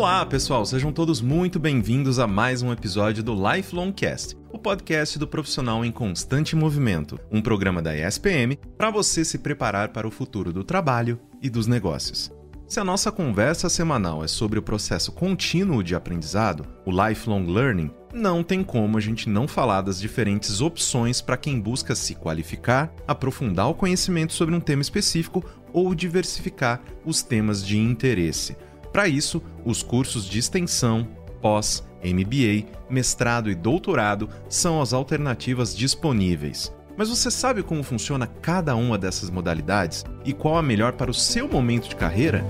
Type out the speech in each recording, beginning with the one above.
Olá, pessoal, sejam todos muito bem-vindos a mais um episódio do Lifelong Cast, o podcast do profissional em constante movimento, um programa da ESPM para você se preparar para o futuro do trabalho e dos negócios. Se a nossa conversa semanal é sobre o processo contínuo de aprendizado, o lifelong learning, não tem como a gente não falar das diferentes opções para quem busca se qualificar, aprofundar o conhecimento sobre um tema específico ou diversificar os temas de interesse. Para isso, os cursos de extensão, pós, MBA, mestrado e doutorado são as alternativas disponíveis. Mas você sabe como funciona cada uma dessas modalidades e qual a melhor para o seu momento de carreira?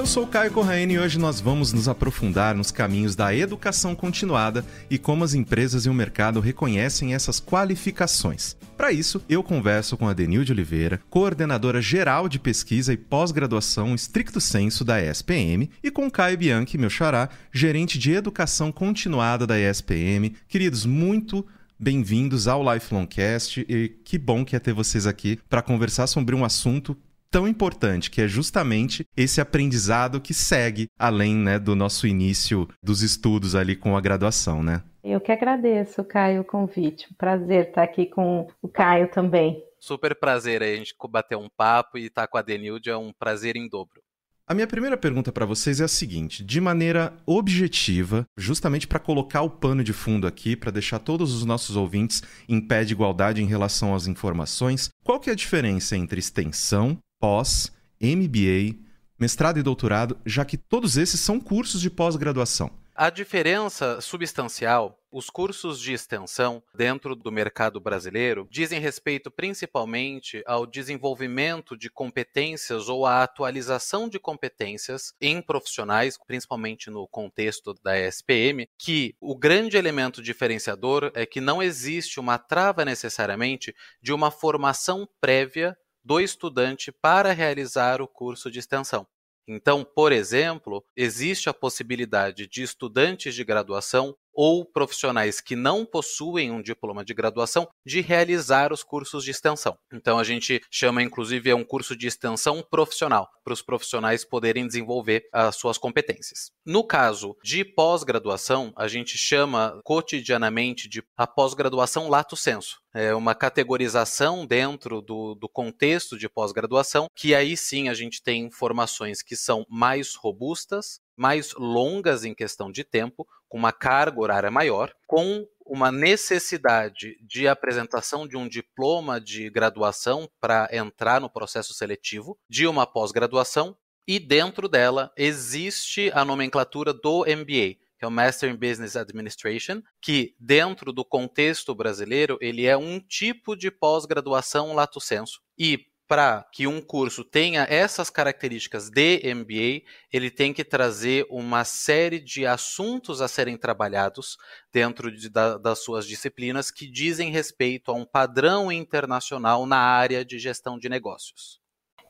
Eu sou Caio Corraine e hoje nós vamos nos aprofundar nos caminhos da educação continuada e como as empresas e o mercado reconhecem essas qualificações. Para isso, eu converso com a Denilde Oliveira, coordenadora geral de pesquisa e pós-graduação estricto senso da ESPM, e com Caio Bianchi, meu xará, gerente de educação continuada da ESPM. Queridos, muito bem-vindos ao Lifelong Cast e que bom que é ter vocês aqui para conversar sobre um assunto tão importante, que é justamente esse aprendizado que segue além né, do nosso início dos estudos ali com a graduação, né? Eu que agradeço, Caio, o convite. Prazer estar aqui com o Caio também. Super prazer aí a gente bater um papo e estar com a Denilde é um prazer em dobro. A minha primeira pergunta para vocês é a seguinte: de maneira objetiva, justamente para colocar o pano de fundo aqui, para deixar todos os nossos ouvintes em pé de igualdade em relação às informações, qual que é a diferença entre extensão, pós, MBA, mestrado e doutorado, já que todos esses são cursos de pós-graduação. A diferença substancial, os cursos de extensão dentro do mercado brasileiro dizem respeito principalmente ao desenvolvimento de competências ou à atualização de competências em profissionais, principalmente no contexto da SPM, que o grande elemento diferenciador é que não existe uma trava necessariamente de uma formação prévia do estudante para realizar o curso de extensão. Então, por exemplo, existe a possibilidade de estudantes de graduação ou profissionais que não possuem um diploma de graduação de realizar os cursos de extensão. Então a gente chama inclusive é um curso de extensão profissional para os profissionais poderem desenvolver as suas competências. No caso de pós-graduação, a gente chama cotidianamente de a pós-graduação lato senso. É uma categorização dentro do, do contexto de pós-graduação, que aí sim a gente tem formações que são mais robustas, mais longas em questão de tempo, com uma carga horária maior, com uma necessidade de apresentação de um diploma de graduação para entrar no processo seletivo, de uma pós-graduação, e dentro dela existe a nomenclatura do MBA, que é o Master in Business Administration, que dentro do contexto brasileiro ele é um tipo de pós-graduação lato sensu. E para que um curso tenha essas características de MBA, ele tem que trazer uma série de assuntos a serem trabalhados dentro de, da, das suas disciplinas que dizem respeito a um padrão internacional na área de gestão de negócios.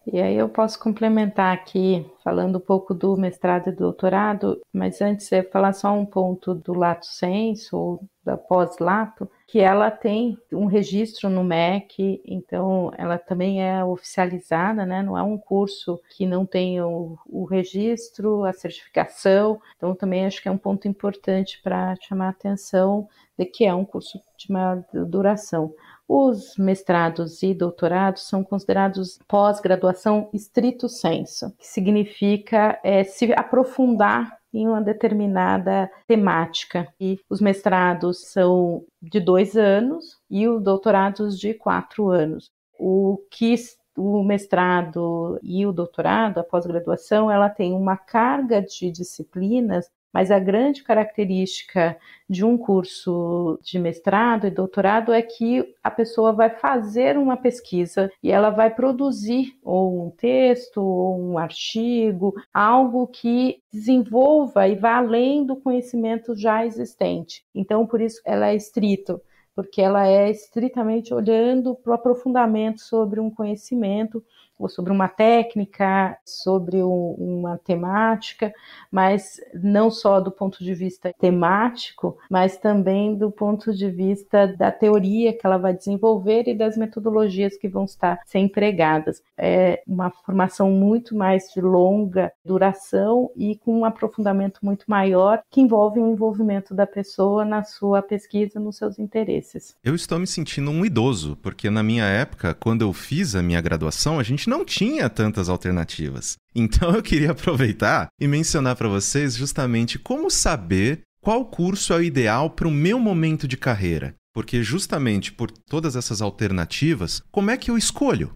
E aí eu posso complementar aqui, falando um pouco do mestrado e doutorado, mas antes eu falar só um ponto do lato senso, ou da pós-lato, que ela tem um registro no MEC, então ela também é oficializada, né? Não é um curso que não tem o, o registro, a certificação, então também acho que é um ponto importante para chamar a atenção de que é um curso de maior duração. Os mestrados e doutorados são considerados pós-graduação estrito senso, que significa é, se aprofundar em uma determinada temática. E os mestrados são de dois anos e os doutorados de quatro anos. O que o mestrado e o doutorado, a pós-graduação, ela tem uma carga de disciplinas mas a grande característica de um curso de mestrado e doutorado é que a pessoa vai fazer uma pesquisa e ela vai produzir ou um texto ou um artigo, algo que desenvolva e vá além do conhecimento já existente. Então, por isso ela é estrito porque ela é estritamente olhando para o aprofundamento sobre um conhecimento ou sobre uma técnica, sobre um, uma temática, mas não só do ponto de vista temático, mas também do ponto de vista da teoria que ela vai desenvolver e das metodologias que vão estar ser empregadas. É uma formação muito mais de longa duração e com um aprofundamento muito maior que envolve o envolvimento da pessoa na sua pesquisa, nos seus interesses. Eu estou me sentindo um idoso, porque na minha época, quando eu fiz a minha graduação, a gente não tinha tantas alternativas. Então eu queria aproveitar e mencionar para vocês justamente como saber qual curso é o ideal para o meu momento de carreira. Porque justamente por todas essas alternativas, como é que eu escolho?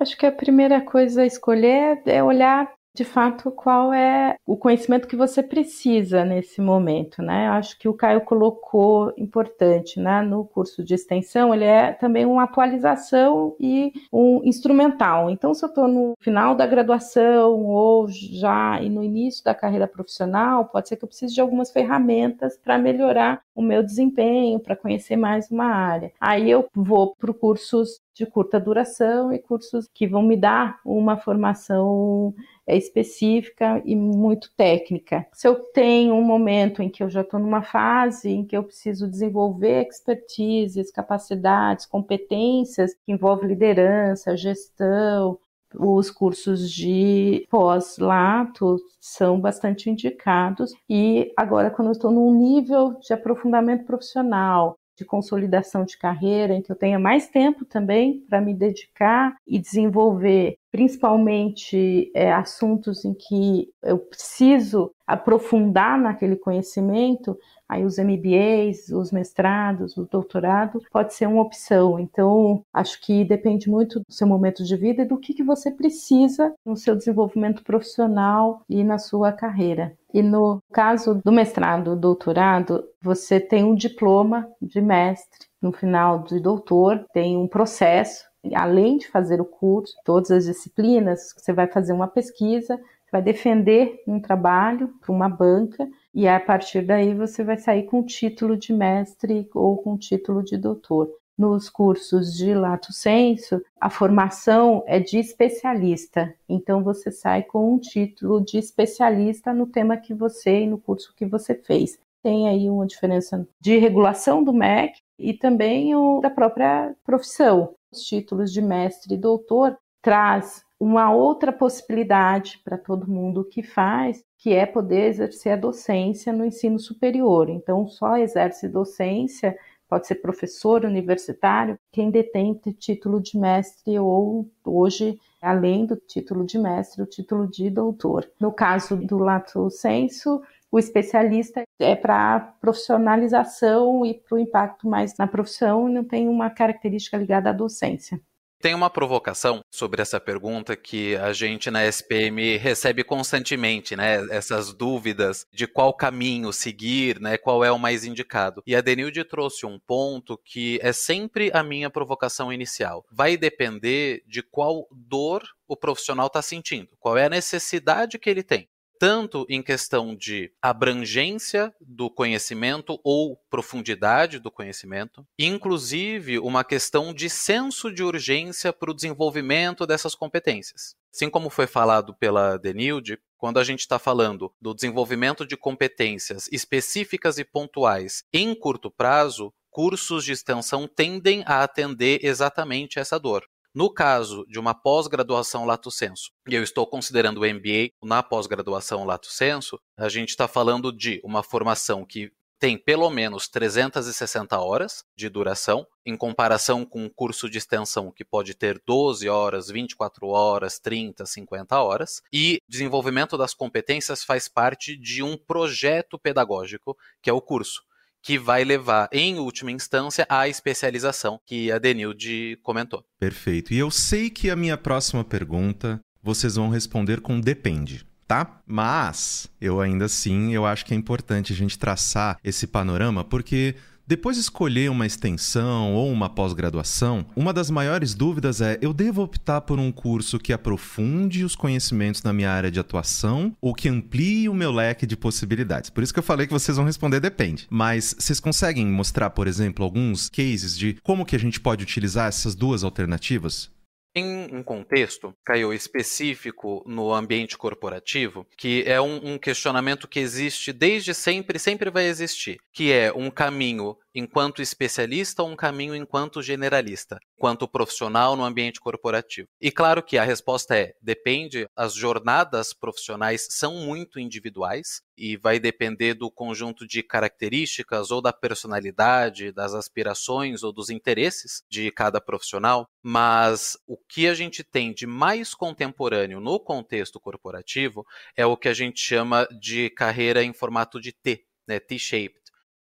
Acho que a primeira coisa a escolher é olhar de fato qual é o conhecimento que você precisa nesse momento, né? Eu acho que o Caio colocou importante, né? No curso de extensão, ele é também uma atualização e um instrumental. Então, se eu estou no final da graduação ou já e no início da carreira profissional, pode ser que eu precise de algumas ferramentas para melhorar o meu desempenho, para conhecer mais uma área. Aí eu vou para cursos de curta duração e cursos que vão me dar uma formação é específica e muito técnica. Se eu tenho um momento em que eu já estou numa fase em que eu preciso desenvolver expertises, capacidades, competências que envolvem liderança, gestão, os cursos de pós-lato são bastante indicados e agora quando eu estou num nível de aprofundamento profissional, de consolidação de carreira, em que eu tenha mais tempo também para me dedicar e desenvolver, principalmente é, assuntos em que eu preciso aprofundar naquele conhecimento, aí os MBAs, os mestrados, o doutorado, pode ser uma opção. Então, acho que depende muito do seu momento de vida e do que, que você precisa no seu desenvolvimento profissional e na sua carreira. E no caso do mestrado, doutorado, você tem um diploma de mestre no final de doutor, tem um processo além de fazer o curso, todas as disciplinas, você vai fazer uma pesquisa, vai defender um trabalho para uma banca e a partir daí você vai sair com título de mestre ou com título de doutor. Nos cursos de lato senso, a formação é de especialista, então você sai com um título de especialista no tema que você e no curso que você fez. Tem aí uma diferença de regulação do MEC e também o da própria profissão. Os títulos de mestre e doutor traz uma outra possibilidade para todo mundo que faz, que é poder exercer a docência no ensino superior. Então, só exerce docência, pode ser professor universitário, quem detém título de mestre ou, hoje, além do título de mestre, o título de doutor. No caso do lato senso, o especialista é para profissionalização e para o impacto mais na profissão, não tem uma característica ligada à docência. Tem uma provocação sobre essa pergunta que a gente na SPM recebe constantemente, né? Essas dúvidas de qual caminho seguir, né? Qual é o mais indicado. E a Denilde trouxe um ponto que é sempre a minha provocação inicial. Vai depender de qual dor o profissional está sentindo, qual é a necessidade que ele tem tanto em questão de abrangência do conhecimento ou profundidade do conhecimento, inclusive uma questão de senso de urgência para o desenvolvimento dessas competências. Assim como foi falado pela Denilde, quando a gente está falando do desenvolvimento de competências específicas e pontuais em curto prazo, cursos de extensão tendem a atender exatamente essa dor. No caso de uma pós-graduação lato senso, e eu estou considerando o MBA na pós-graduação lato senso, a gente está falando de uma formação que tem pelo menos 360 horas de duração, em comparação com um curso de extensão que pode ter 12 horas, 24 horas, 30, 50 horas. E desenvolvimento das competências faz parte de um projeto pedagógico, que é o curso que vai levar, em última instância, à especialização que a Denilde comentou. Perfeito. E eu sei que a minha próxima pergunta vocês vão responder com depende. Tá? Mas eu ainda assim, eu acho que é importante a gente traçar esse panorama porque depois de escolher uma extensão ou uma pós-graduação, uma das maiores dúvidas é: eu devo optar por um curso que aprofunde os conhecimentos na minha área de atuação ou que amplie o meu leque de possibilidades? Por isso que eu falei que vocês vão responder depende. Mas vocês conseguem mostrar, por exemplo, alguns cases de como que a gente pode utilizar essas duas alternativas? Em um contexto, Caio, específico no ambiente corporativo, que é um, um questionamento que existe desde sempre, sempre vai existir, que é um caminho enquanto especialista ou um caminho enquanto generalista, enquanto profissional no ambiente corporativo? E claro que a resposta é depende, as jornadas profissionais são muito individuais e vai depender do conjunto de características ou da personalidade, das aspirações ou dos interesses de cada profissional, mas o que a gente tem de mais contemporâneo no contexto corporativo é o que a gente chama de carreira em formato de T, né, T-shaped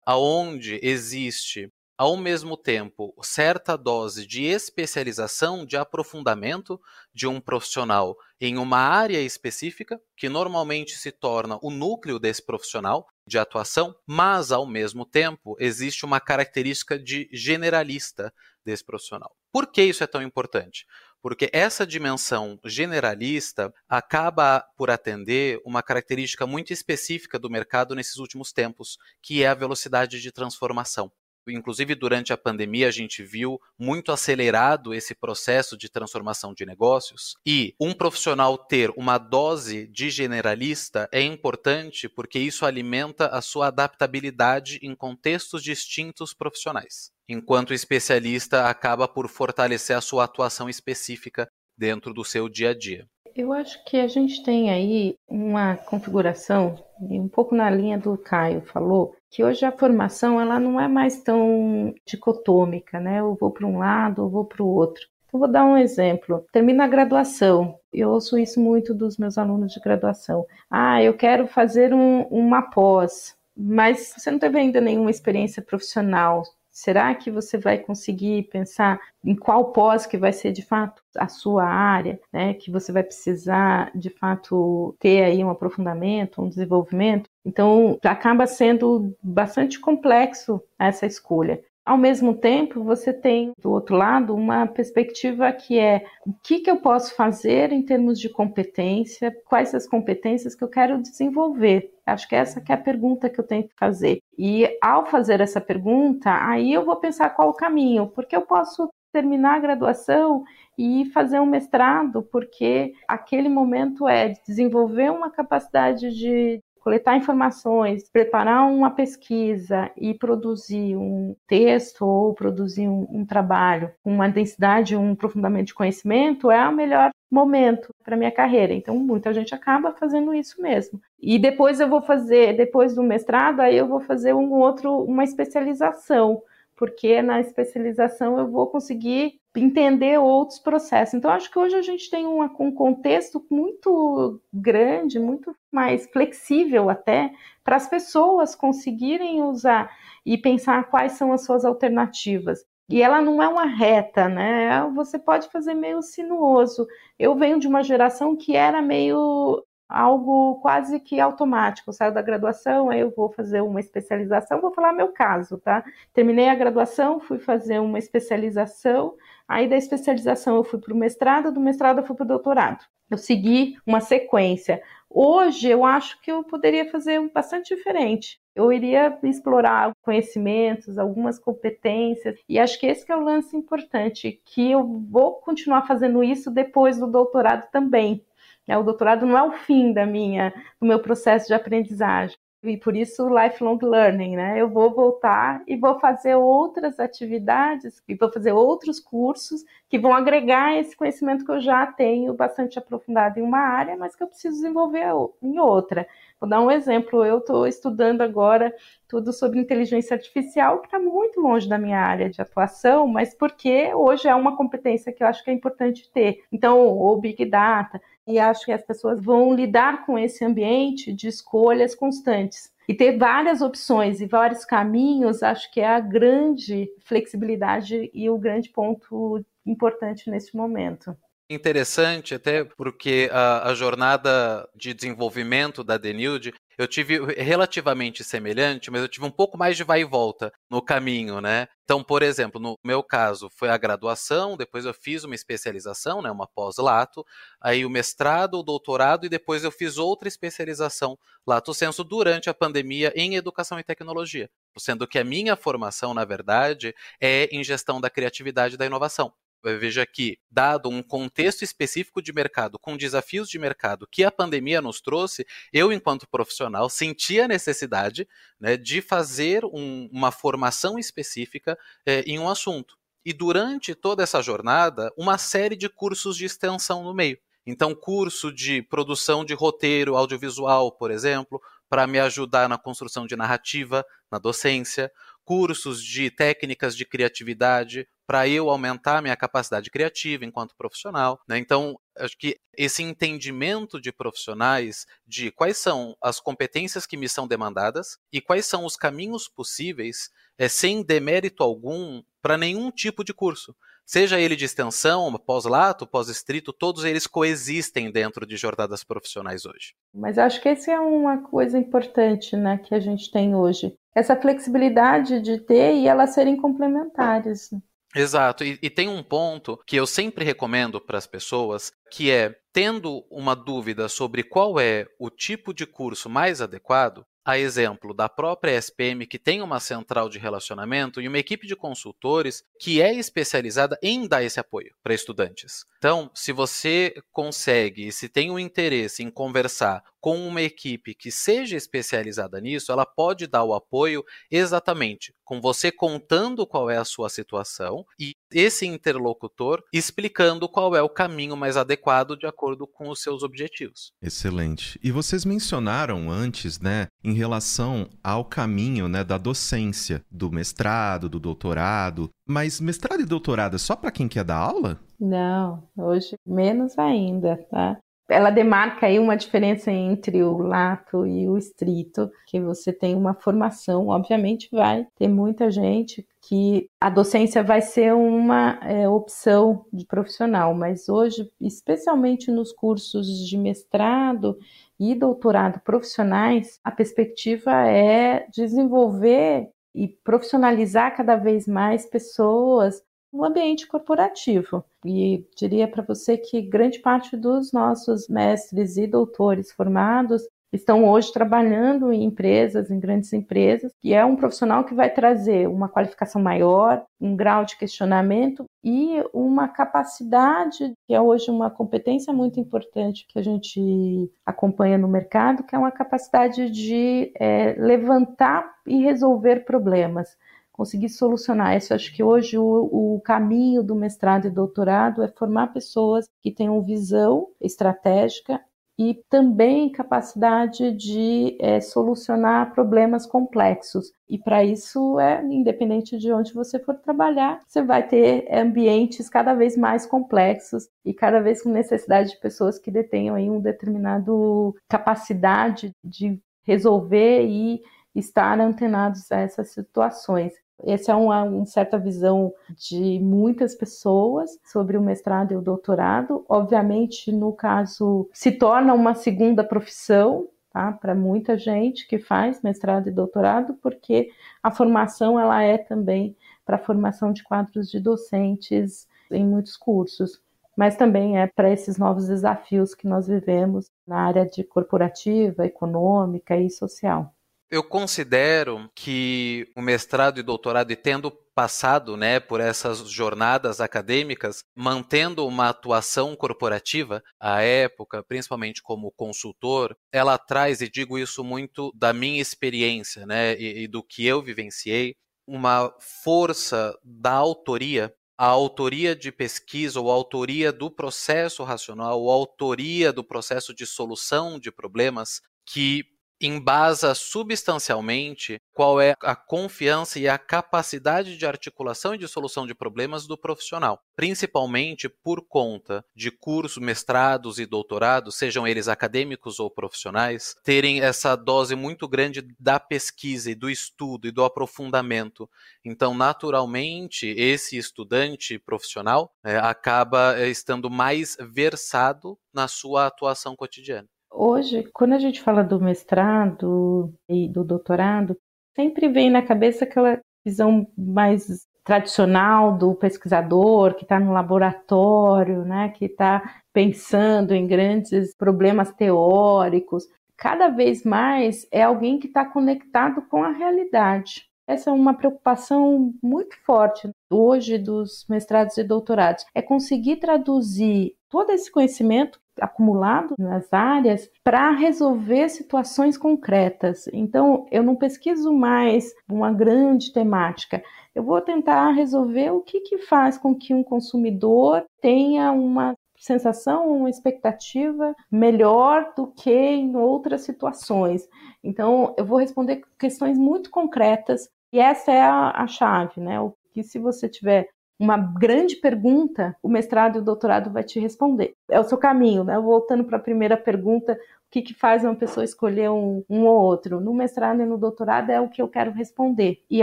aonde existe ao mesmo tempo certa dose de especialização, de aprofundamento de um profissional em uma área específica, que normalmente se torna o núcleo desse profissional de atuação, mas ao mesmo tempo existe uma característica de generalista desse profissional. Por que isso é tão importante? porque essa dimensão generalista acaba por atender uma característica muito específica do mercado nesses últimos tempos, que é a velocidade de transformação. Inclusive, durante a pandemia, a gente viu muito acelerado esse processo de transformação de negócios. E um profissional ter uma dose de generalista é importante porque isso alimenta a sua adaptabilidade em contextos distintos profissionais enquanto especialista acaba por fortalecer a sua atuação específica dentro do seu dia a dia. Eu acho que a gente tem aí uma configuração, um pouco na linha do Caio falou, que hoje a formação ela não é mais tão dicotômica, né? Eu vou para um lado, eu vou para o outro. Então, vou dar um exemplo. Termina a graduação. Eu ouço isso muito dos meus alunos de graduação. Ah, eu quero fazer um, uma pós, mas você não teve ainda nenhuma experiência profissional. Será que você vai conseguir pensar em qual pós que vai ser de fato a sua área, né? Que você vai precisar de fato ter aí um aprofundamento, um desenvolvimento. Então, acaba sendo bastante complexo essa escolha. Ao mesmo tempo, você tem do outro lado uma perspectiva que é o que, que eu posso fazer em termos de competência, quais as competências que eu quero desenvolver. Acho que essa que é a pergunta que eu tenho que fazer. E ao fazer essa pergunta, aí eu vou pensar qual o caminho, porque eu posso terminar a graduação e fazer um mestrado, porque aquele momento é desenvolver uma capacidade de coletar informações, preparar uma pesquisa e produzir um texto ou produzir um, um trabalho com uma densidade, um aprofundamento de conhecimento é o melhor momento para minha carreira. Então, muita gente acaba fazendo isso mesmo. E depois eu vou fazer, depois do mestrado, aí eu vou fazer um outro, uma especialização porque na especialização eu vou conseguir entender outros processos. Então, acho que hoje a gente tem uma, um contexto muito grande, muito mais flexível até, para as pessoas conseguirem usar e pensar quais são as suas alternativas. E ela não é uma reta, né? Você pode fazer meio sinuoso. Eu venho de uma geração que era meio algo quase que automático. Eu saio da graduação, aí eu vou fazer uma especialização, vou falar meu caso, tá? Terminei a graduação, fui fazer uma especialização, aí da especialização eu fui para o mestrado, do mestrado eu fui para o doutorado. Eu segui uma sequência. Hoje eu acho que eu poderia fazer bastante diferente. Eu iria explorar conhecimentos, algumas competências, e acho que esse é o lance importante, que eu vou continuar fazendo isso depois do doutorado também, é, o doutorado não é o fim da minha, do meu processo de aprendizagem. E por isso lifelong learning, né? Eu vou voltar e vou fazer outras atividades e vou fazer outros cursos que vão agregar esse conhecimento que eu já tenho bastante aprofundado em uma área, mas que eu preciso desenvolver em outra. Vou dar um exemplo. Eu estou estudando agora tudo sobre inteligência artificial, que está muito longe da minha área de atuação, mas porque hoje é uma competência que eu acho que é importante ter. Então, o Big Data, e acho que as pessoas vão lidar com esse ambiente de escolhas constantes. E ter várias opções e vários caminhos, acho que é a grande flexibilidade e o grande ponto importante nesse momento. Interessante, até porque a, a jornada de desenvolvimento da Denilde eu tive relativamente semelhante, mas eu tive um pouco mais de vai e volta no caminho, né? Então, por exemplo, no meu caso, foi a graduação, depois eu fiz uma especialização, né, uma pós-lato, aí o mestrado, o doutorado e depois eu fiz outra especialização lato senso durante a pandemia em educação e tecnologia, sendo que a minha formação, na verdade, é em gestão da criatividade e da inovação. Veja que, dado um contexto específico de mercado, com desafios de mercado que a pandemia nos trouxe, eu, enquanto profissional, senti a necessidade né, de fazer um, uma formação específica é, em um assunto. E durante toda essa jornada, uma série de cursos de extensão no meio. Então, curso de produção de roteiro audiovisual, por exemplo, para me ajudar na construção de narrativa, na docência, cursos de técnicas de criatividade para eu aumentar minha capacidade criativa enquanto profissional. Né? Então, acho que esse entendimento de profissionais de quais são as competências que me são demandadas e quais são os caminhos possíveis, é, sem demérito algum, para nenhum tipo de curso. Seja ele de extensão, pós-lato, pós-estrito, todos eles coexistem dentro de jornadas profissionais hoje. Mas acho que essa é uma coisa importante né, que a gente tem hoje. Essa flexibilidade de ter e elas serem complementares. Exato, e, e, tem um ponto que eu sempre recomendo para as pessoas, que é tendo uma dúvida sobre qual é o tipo de curso mais adequado, a exemplo da própria SPM, que tem uma central de relacionamento e uma equipe de consultores que é especializada em dar esse apoio para estudantes. Então, se você consegue, se tem o um interesse em conversar com uma equipe que seja especializada nisso, ela pode dar o apoio exatamente com você contando qual é a sua situação e esse interlocutor explicando qual é o caminho mais adequado de acordo com os seus objetivos. Excelente. E vocês mencionaram antes, né, em relação ao caminho, né, da docência, do mestrado, do doutorado, mas mestrado e doutorado é só para quem quer dar aula? Não, hoje menos ainda, tá? Ela demarca aí uma diferença entre o lato e o estrito, que você tem uma formação, obviamente vai ter muita gente que a docência vai ser uma é, opção de profissional, mas hoje, especialmente nos cursos de mestrado e doutorado profissionais, a perspectiva é desenvolver e profissionalizar cada vez mais pessoas no ambiente corporativo. E diria para você que grande parte dos nossos mestres e doutores formados estão hoje trabalhando em empresas, em grandes empresas, e é um profissional que vai trazer uma qualificação maior, um grau de questionamento e uma capacidade, que é hoje uma competência muito importante que a gente acompanha no mercado, que é uma capacidade de é, levantar e resolver problemas conseguir solucionar isso. Acho que hoje o, o, caminho do mestrado e doutorado é formar pessoas que tenham visão estratégica e também capacidade de é, solucionar problemas complexos. E para isso, é independente de onde você for trabalhar, você vai ter ambientes cada vez mais complexos e cada vez com necessidade de pessoas que detenham aí um determinado capacidade de resolver e estar antenados a essas situações. Essa é uma, uma, certa visão de muitas pessoas sobre o mestrado e o doutorado. Obviamente, no caso, se torna uma segunda profissão, tá? Para muita gente que faz mestrado e doutorado, porque a formação ela é também para a formação de quadros de docentes em muitos cursos mas também é para esses novos desafios que nós vivemos na área de corporativa, econômica e social. Eu considero que o mestrado e doutorado, e tendo passado né, por essas jornadas acadêmicas, mantendo uma atuação corporativa, à época, principalmente como consultor, ela traz, e digo isso muito da minha experiência né, e, e do que eu vivenciei, uma força da autoria a autoria de pesquisa ou a autoria do processo racional, ou a autoria do processo de solução de problemas que embasa substancialmente qual é a confiança e a capacidade de articulação e de solução de problemas do profissional, principalmente por conta de cursos, mestrados e doutorados, sejam eles acadêmicos ou profissionais, terem essa dose muito grande da pesquisa e do estudo e do aprofundamento. Então, naturalmente, esse estudante profissional é, acaba é, estando mais versado na sua atuação cotidiana. Hoje, quando a gente fala do mestrado e do doutorado, sempre vem na cabeça aquela visão mais tradicional do pesquisador que está no laboratório, né, que está pensando em grandes problemas teóricos. Cada vez mais é alguém que está conectado com a realidade. Essa é uma preocupação muito forte hoje dos mestrados e doutorados, é conseguir traduzir todo esse conhecimento acumulado nas áreas para resolver situações concretas. Então, eu não pesquiso mais uma grande temática. Eu vou tentar resolver o que, que faz com que um consumidor tenha uma sensação, uma expectativa melhor do que em outras situações. Então, eu vou responder questões muito concretas e essa é a, a chave, né? O que se você tiver uma grande pergunta, o mestrado e o doutorado vai te responder. É o seu caminho, né? Voltando para a primeira pergunta, o que, que faz uma pessoa escolher um, um, ou outro? No mestrado e no doutorado é o que eu quero responder. E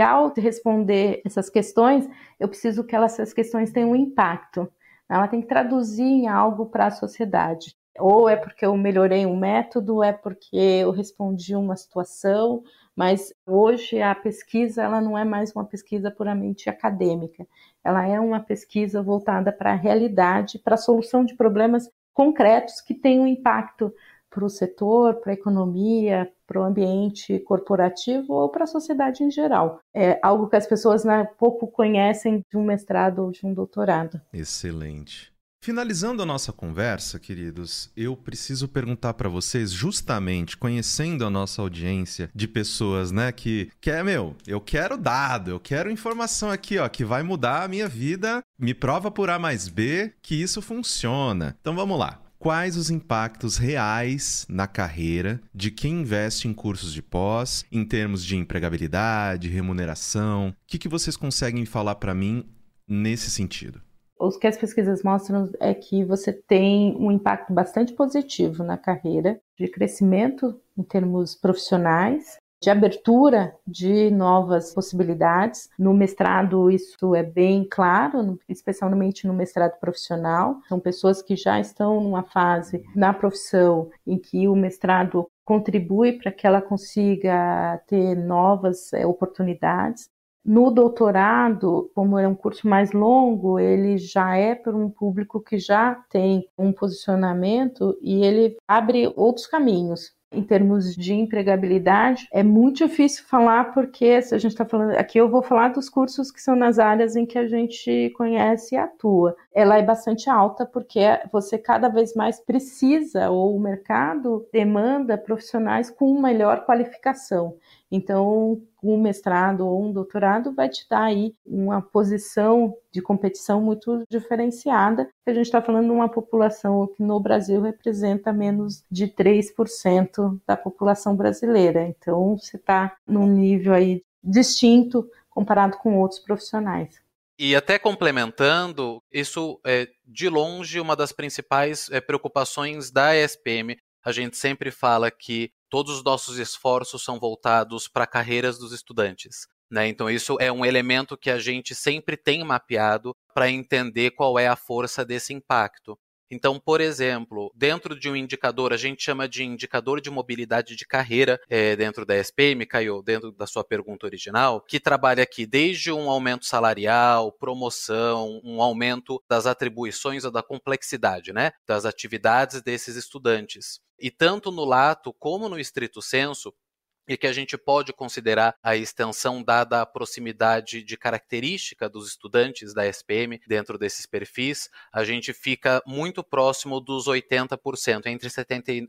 ao responder essas questões, eu preciso que elas, essas questões tenham um impacto. Ela tem que traduzir em algo para a sociedade. Ou é porque eu melhorei um método, é porque eu respondi uma situação, mas hoje a pesquisa ela não é mais uma pesquisa puramente acadêmica. Ela é uma pesquisa voltada para a realidade, para a solução de problemas concretos que têm um impacto para o setor, para a economia, para o ambiente corporativo ou para a sociedade em geral. É algo que as pessoas né, pouco conhecem de um mestrado ou de um doutorado. Excelente. Finalizando a nossa conversa, queridos, eu preciso perguntar para vocês, justamente conhecendo a nossa audiência de pessoas, né, que quer, meu, eu quero dado, eu quero informação aqui, ó, que vai mudar a minha vida, me prova por A mais B que isso funciona. Então vamos lá quais os impactos reais na carreira de quem investe em cursos de pós, em termos de empregabilidade, remuneração. O que, que vocês conseguem falar para mim nesse sentido? O que as pesquisas mostram é que você tem um impacto bastante positivo na carreira, de crescimento em termos profissionais, de abertura de novas possibilidades. No mestrado, isso é bem claro, especialmente no mestrado profissional. São pessoas que já estão numa fase na profissão em que o mestrado contribui para que ela consiga ter novas é, oportunidades. No doutorado, como é um curso mais longo, ele já é para um público que já tem um posicionamento e ele abre outros caminhos em termos de empregabilidade, é muito difícil falar porque se a gente está falando aqui, eu vou falar dos cursos que são nas áreas em que a gente conhece e atua. Ela é bastante alta porque você cada vez mais precisa ou o mercado demanda profissionais com melhor qualificação. Então, um mestrado ou um doutorado vai te dar aí uma posição de competição muito diferenciada. A gente está falando de uma população que no Brasil representa menos de 3% da população brasileira. Então, você está num nível aí distinto comparado com outros profissionais. E até complementando, isso é de longe uma das principais é, preocupações da ESPM. A gente sempre fala que todos os nossos esforços são voltados para carreiras dos estudantes. Né? Então, isso é um elemento que a gente sempre tem mapeado para entender qual é a força desse impacto. Então, por exemplo, dentro de um indicador, a gente chama de indicador de mobilidade de carreira é, dentro da SPM, Caio, dentro da sua pergunta original, que trabalha aqui desde um aumento salarial, promoção, um aumento das atribuições ou da complexidade, né, das atividades desses estudantes. E tanto no lato como no estrito senso, e que a gente pode considerar a extensão dada a proximidade de característica dos estudantes da SPM dentro desses perfis, a gente fica muito próximo dos 80%, entre 78%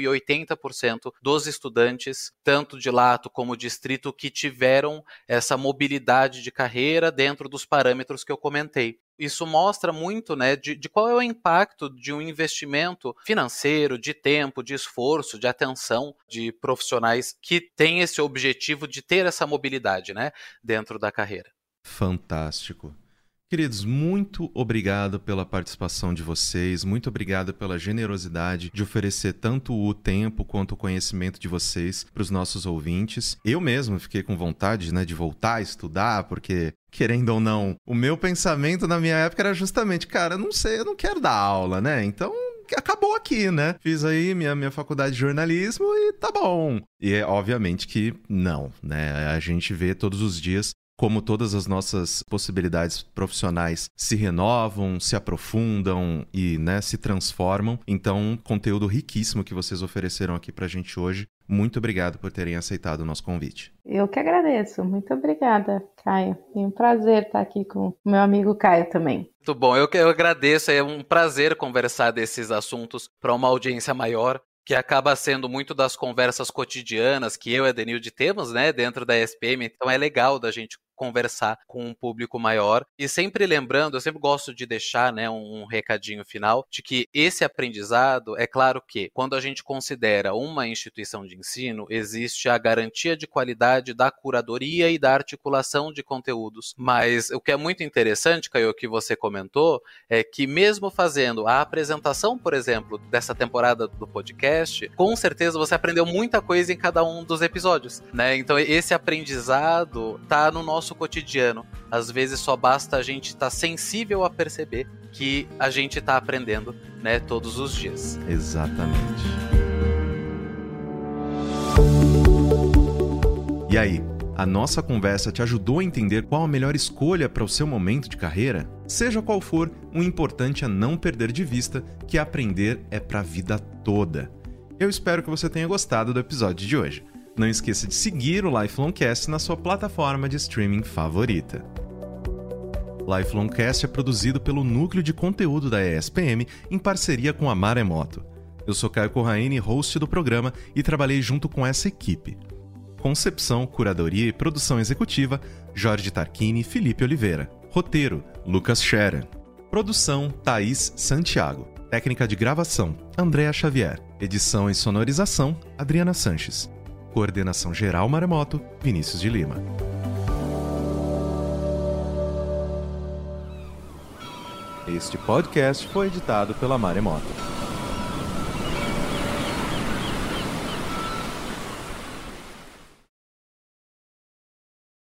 e 80% dos estudantes, tanto de lato como distrito, que tiveram essa mobilidade de carreira dentro dos parâmetros que eu comentei isso mostra muito né, de, de, qual é o impacto de um investimento financeiro, de tempo, de esforço, de atenção de profissionais que têm esse objetivo de ter essa mobilidade né, dentro da carreira. Fantástico. Queridos, muito obrigado pela participação de vocês, muito obrigado pela generosidade de oferecer tanto o tempo quanto o conhecimento de vocês para os nossos ouvintes. Eu mesmo fiquei com vontade né, de voltar a estudar, porque querendo ou não, o meu pensamento na minha época era justamente, cara, não sei, eu não quero dar aula, né? Então acabou aqui, né? Fiz aí minha, minha faculdade de jornalismo e tá bom. E é obviamente que não, né? A gente vê todos os dias como todas as nossas possibilidades profissionais se renovam, se aprofundam e né, se transformam. Então, conteúdo riquíssimo que vocês ofereceram aqui pra gente hoje. Muito obrigado por terem aceitado o nosso convite. Eu que agradeço. Muito obrigada, Caio. É um prazer estar aqui com o meu amigo Caio também. Muito bom, eu, eu agradeço. É um prazer conversar desses assuntos para uma audiência maior que acaba sendo muito das conversas cotidianas que eu e a Denilde temos, né, dentro da SPM. Então é legal da gente conversar com um público maior. E sempre lembrando, eu sempre gosto de deixar né, um, um, recadinho final de que esse aprendizado, é claro que quando a gente considera uma instituição de ensino, existe a garantia de qualidade da curadoria e da articulação de conteúdos. Mas o que é muito interessante, Caio, que você comentou, é que mesmo fazendo a apresentação, por exemplo, dessa temporada do podcast, com certeza você aprendeu muita coisa em cada um dos episódios. Né? Então esse aprendizado está no nosso nosso cotidiano. Às vezes só basta a gente estar tá sensível a perceber que a gente está aprendendo, né, todos os dias. Exatamente. E aí, a nossa conversa te ajudou a entender qual a melhor escolha para o seu momento de carreira? Seja qual for, o importante é não perder de vista que aprender é para a vida toda. Eu espero que você tenha gostado do episódio de hoje. Não esqueça de seguir o Lifelongcast na sua plataforma de streaming favorita. Lifelongcast é produzido pelo Núcleo de Conteúdo da ESPM em parceria com a Maremoto. Eu sou Caio Corraine, host do programa, e trabalhei junto com essa equipe. Concepção, curadoria e produção executiva, Jorge Tarquini e Felipe Oliveira. Roteiro, Lucas Scherer. Produção, Thaís Santiago. Técnica de gravação, Andréa Xavier. Edição e sonorização, Adriana Sanches. Coordenação Geral Maremoto, Vinícius de Lima. Este podcast foi editado pela Maremoto.